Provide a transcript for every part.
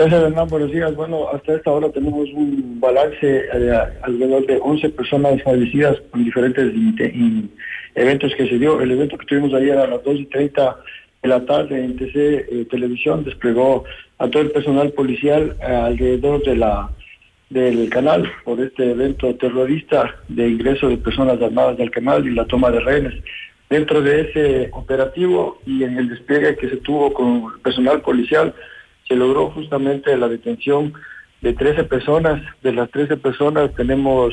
Gracias, Hernán. Buenos días. Bueno, hasta esta hora tenemos un balance de alrededor de 11 personas fallecidas con diferentes eventos que se dio. El evento que tuvimos ayer a las 2 y 30 de la tarde en TC eh, Televisión desplegó a todo el personal policial eh, alrededor de la del canal por este evento terrorista de ingreso de personas armadas del canal y la toma de rehenes. Dentro de ese operativo y en el despliegue que se tuvo con el personal policial, se logró justamente la detención de 13 personas. De las 13 personas tenemos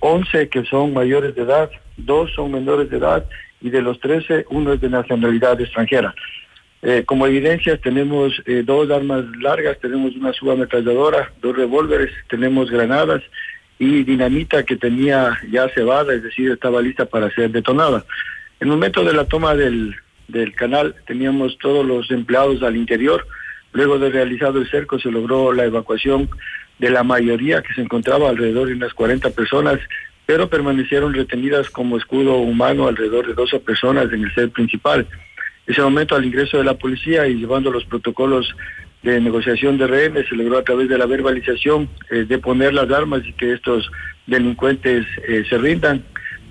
11 eh, que son mayores de edad, dos son menores de edad y de los 13 uno es de nacionalidad extranjera. Eh, como evidencia tenemos eh, dos armas largas, tenemos una subametralladora, dos revólveres, tenemos granadas y dinamita que tenía ya cebada, es decir, estaba lista para ser detonada. En el momento de la toma del, del canal teníamos todos los empleados al interior, Luego de realizado el cerco se logró la evacuación de la mayoría que se encontraba alrededor de unas 40 personas, pero permanecieron retenidas como escudo humano alrededor de 12 personas en el set principal. Ese momento, al ingreso de la policía y llevando los protocolos de negociación de rehenes, se logró a través de la verbalización eh, de poner las armas y que estos delincuentes eh, se rindan.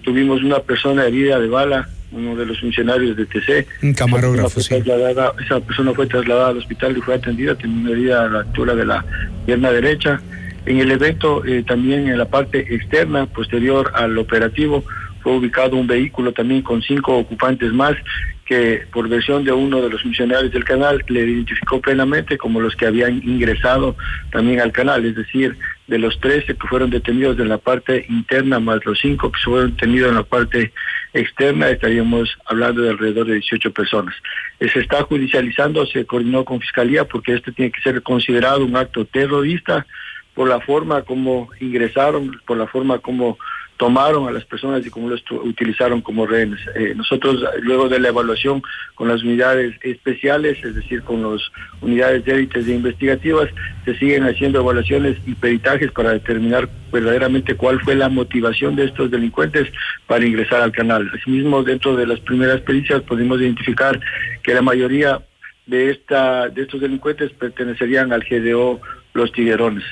Tuvimos una persona herida de bala uno de los funcionarios de TC. Un camarógrafo, esa esa persona fue trasladada al hospital y fue atendida, tenía una herida a la altura de la pierna derecha. En el evento, eh, también en la parte externa, posterior al operativo, fue ubicado un vehículo también con cinco ocupantes más que por versión de uno de los funcionarios del canal le identificó plenamente como los que habían ingresado también al canal, es decir, de los 13 que fueron detenidos en la parte interna más los cinco que fueron detenidos en la parte externa, estaríamos hablando de alrededor de 18 personas. Eh, se está judicializando, se coordinó con Fiscalía porque esto tiene que ser considerado un acto terrorista por la forma como ingresaron, por la forma como tomaron a las personas y cómo los utilizaron como rehenes. Eh, nosotros, luego de la evaluación con las unidades especiales, es decir, con las unidades de élites e investigativas, se siguen haciendo evaluaciones y peritajes para determinar verdaderamente cuál fue la motivación de estos delincuentes para ingresar al canal. Asimismo, dentro de las primeras pericias pudimos identificar que la mayoría de, esta, de estos delincuentes pertenecerían al GDO Los Tiguerones.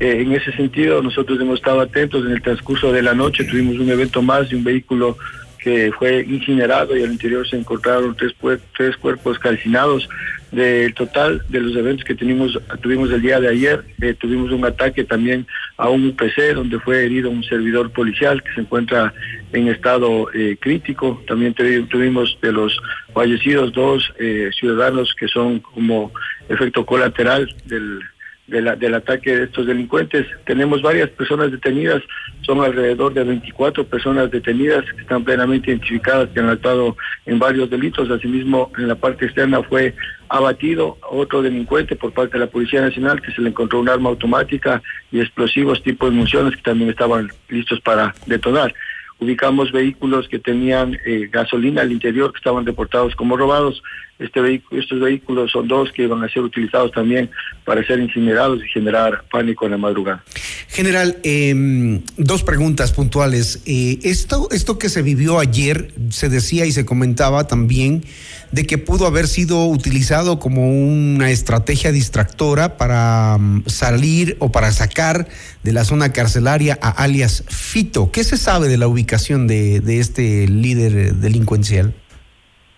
Eh, en ese sentido, nosotros hemos estado atentos. En el transcurso de la noche tuvimos un evento más de un vehículo que fue incinerado y al interior se encontraron tres, tres cuerpos calcinados. Del total de los eventos que tuvimos, tuvimos el día de ayer, eh, tuvimos un ataque también a un UPC donde fue herido un servidor policial que se encuentra en estado eh, crítico. También tuvimos de los fallecidos dos ciudadanos que son como efecto colateral del del ataque de estos delincuentes. Tenemos varias personas detenidas, son alrededor de 24 personas detenidas que están plenamente identificadas, que han actuado en varios delitos. Asimismo, en la parte externa fue abatido otro delincuente por parte de la Policía Nacional que se le encontró un arma automática y explosivos tipo de municiones que también estaban listos para detonar ubicamos vehículos que tenían eh, gasolina al interior que estaban reportados como robados. Este vehículo, estos vehículos son dos que van a ser utilizados también para ser incinerados y generar pánico en la madrugada. General, em, dos preguntas puntuales. Eh, esto, esto que se vivió ayer, se decía y se comentaba también de que pudo haber sido utilizado como una estrategia distractora para mm, salir o para sacar de la zona carcelaria a alias Fito. ¿Qué se sabe de la ubicación de, de este líder delincuencial?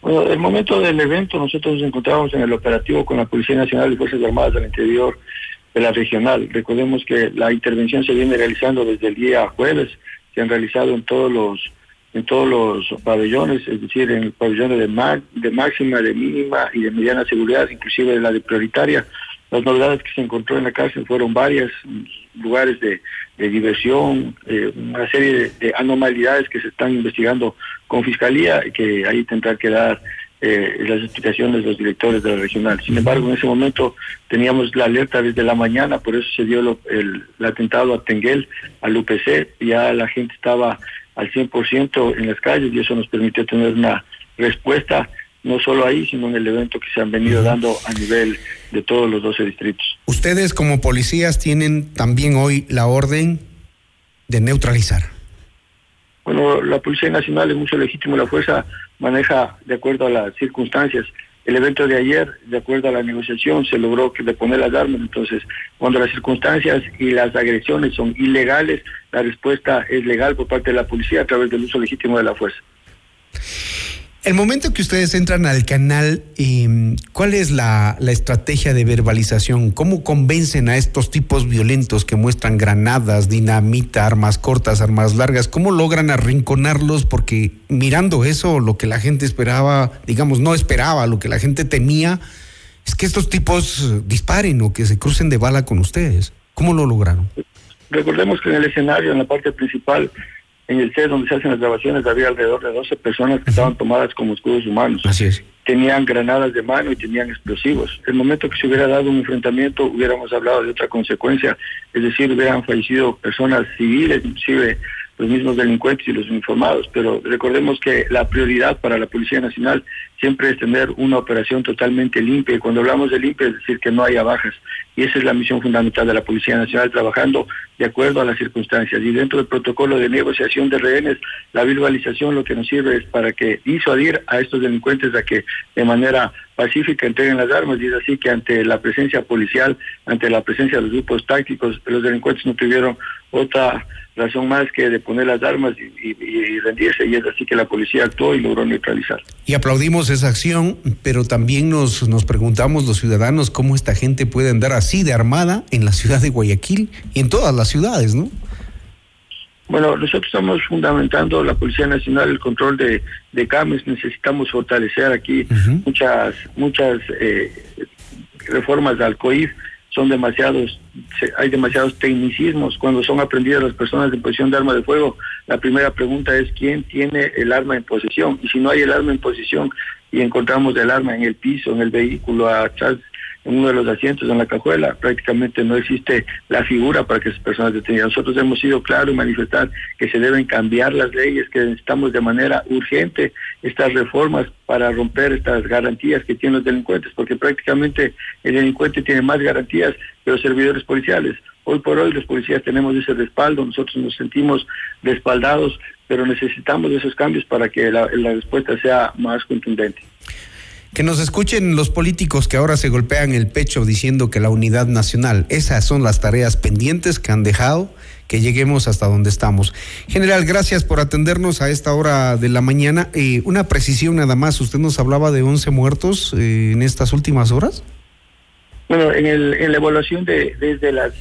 Bueno, el momento del evento nosotros nos encontramos en el operativo con la Policía Nacional y Fuerzas Armadas del Interior de la regional. Recordemos que la intervención se viene realizando desde el día jueves, se han realizado en todos los en todos los pabellones, es decir, en pabellones de, de máxima, de mínima y de mediana seguridad, inclusive la de prioritaria. Las novedades que se encontró en la cárcel fueron varias, lugares de, diversión, eh, una serie de, anomalidades que se están investigando con Fiscalía y que ahí tendrá que dar eh, las explicaciones de los directores de la regional. Sin embargo, en ese momento teníamos la alerta desde la mañana, por eso se dio el, el atentado a Tenguel, al UPC, ya la gente estaba al 100% en las calles y eso nos permitió tener una respuesta no solo ahí, sino en el evento que se han venido dando a nivel de todos los 12 distritos. Ustedes como policías tienen también hoy la orden de neutralizar. Bueno, la Policía Nacional es mucho legítimo, la fuerza maneja de acuerdo a las circunstancias. El evento de ayer, de acuerdo a la negociación, se logró que deponer las armas. Entonces, cuando las circunstancias y las agresiones son ilegales, la respuesta es legal por parte de la policía a través del uso legítimo de la fuerza. El momento que ustedes entran al canal, em, ¿cuál es la, estrategia de verbalización? ¿Cómo convencen a estos tipos violentos que muestran granadas, dinamita, armas cortas, armas largas? ¿Cómo logran arrinconarlos? Porque mirando eso, lo que la gente esperaba, digamos, no esperaba, lo que la gente temía, es que estos tipos disparen o que se crucen de bala con ustedes. ¿Cómo lo lograron? Recordemos que en el escenario, en la parte principal, en el set donde se hacen las grabaciones había alrededor de 12 personas que estaban tomadas como escudos humanos. Así es. Tenían granadas de mano y tenían explosivos. El momento que se hubiera dado un enfrentamiento hubiéramos hablado de otra consecuencia, es decir, hubieran fallecido personas civiles, inclusive los mismos delincuentes y los uniformados, pero recordemos que la prioridad para la Policía Nacional siempre es tener una operación totalmente limpia y cuando hablamos de limpia es decir que no haya bajas y esa es la misión fundamental de la Policía Nacional trabajando de acuerdo a las circunstancias y dentro del protocolo de negociación de rehenes la verbalización lo que nos sirve es para que disuadir a estos delincuentes a que de manera pacífica entreguen las armas y es así que ante la presencia policial, ante la presencia de los grupos tácticos, los delincuentes no tuvieron otra razón más que de poner las armas y, rendirse, y es así que la policía actuó y logró neutralizar. Y aplaudimos esa acción, pero también nos, nos preguntamos los ciudadanos cómo esta gente puede andar así de armada en la ciudad de Guayaquil y en todas las ciudades, ¿no? Bueno, nosotros estamos fundamentando la Policía Nacional el control de, de CAMES, necesitamos fortalecer aquí muchas muchas eh, reformas al COIF, son demasiados, hay demasiados tecnicismos. Cuando son aprendidas las personas en posición de arma de fuego, la primera pregunta es quién tiene el arma en posesión. Y si no hay el arma en posesión y encontramos el arma en el piso, en el vehículo, atrás en uno de los asientos en la cajuela, prácticamente no existe la figura para que esas personas detengan. Nosotros hemos sido claros y manifestar que se deben cambiar las leyes, que necesitamos de manera urgente estas reformas para romper estas garantías que tienen los delincuentes, porque prácticamente el delincuente tiene más garantías que los servidores policiales. Hoy por hoy los policías tenemos ese respaldo, nosotros nos sentimos respaldados, pero necesitamos esos cambios para que la respuesta sea más contundente. Que nos escuchen los políticos que ahora se golpean el pecho diciendo que la unidad nacional, esas son las tareas pendientes que han dejado, que lleguemos hasta donde estamos. General, gracias por atendernos a esta hora de la mañana. Eh, una precisión nada más, usted nos hablaba de 11 muertos eh, en estas últimas horas. Bueno, en, el, en la evaluación de desde las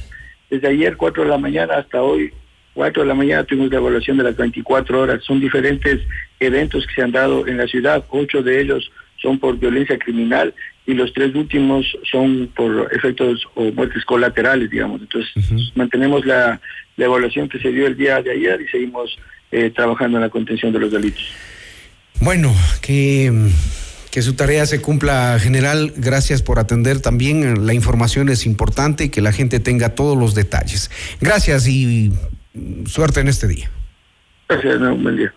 desde ayer 4 de la mañana hasta hoy 4 de la mañana tuvimos la evaluación de las 24 horas. Son diferentes eventos que se han dado en la ciudad, ocho de ellos son por violencia criminal y los tres últimos son por efectos o muertes colaterales, digamos. Entonces, mantenemos la, evaluación que se dio el día de ayer y seguimos eh, trabajando en la contención de los delitos. Bueno, que, que su tarea se cumpla, general. Gracias por atender también. La información es importante y que la gente tenga todos los detalles. Gracias y suerte en este día. Gracias, buen día.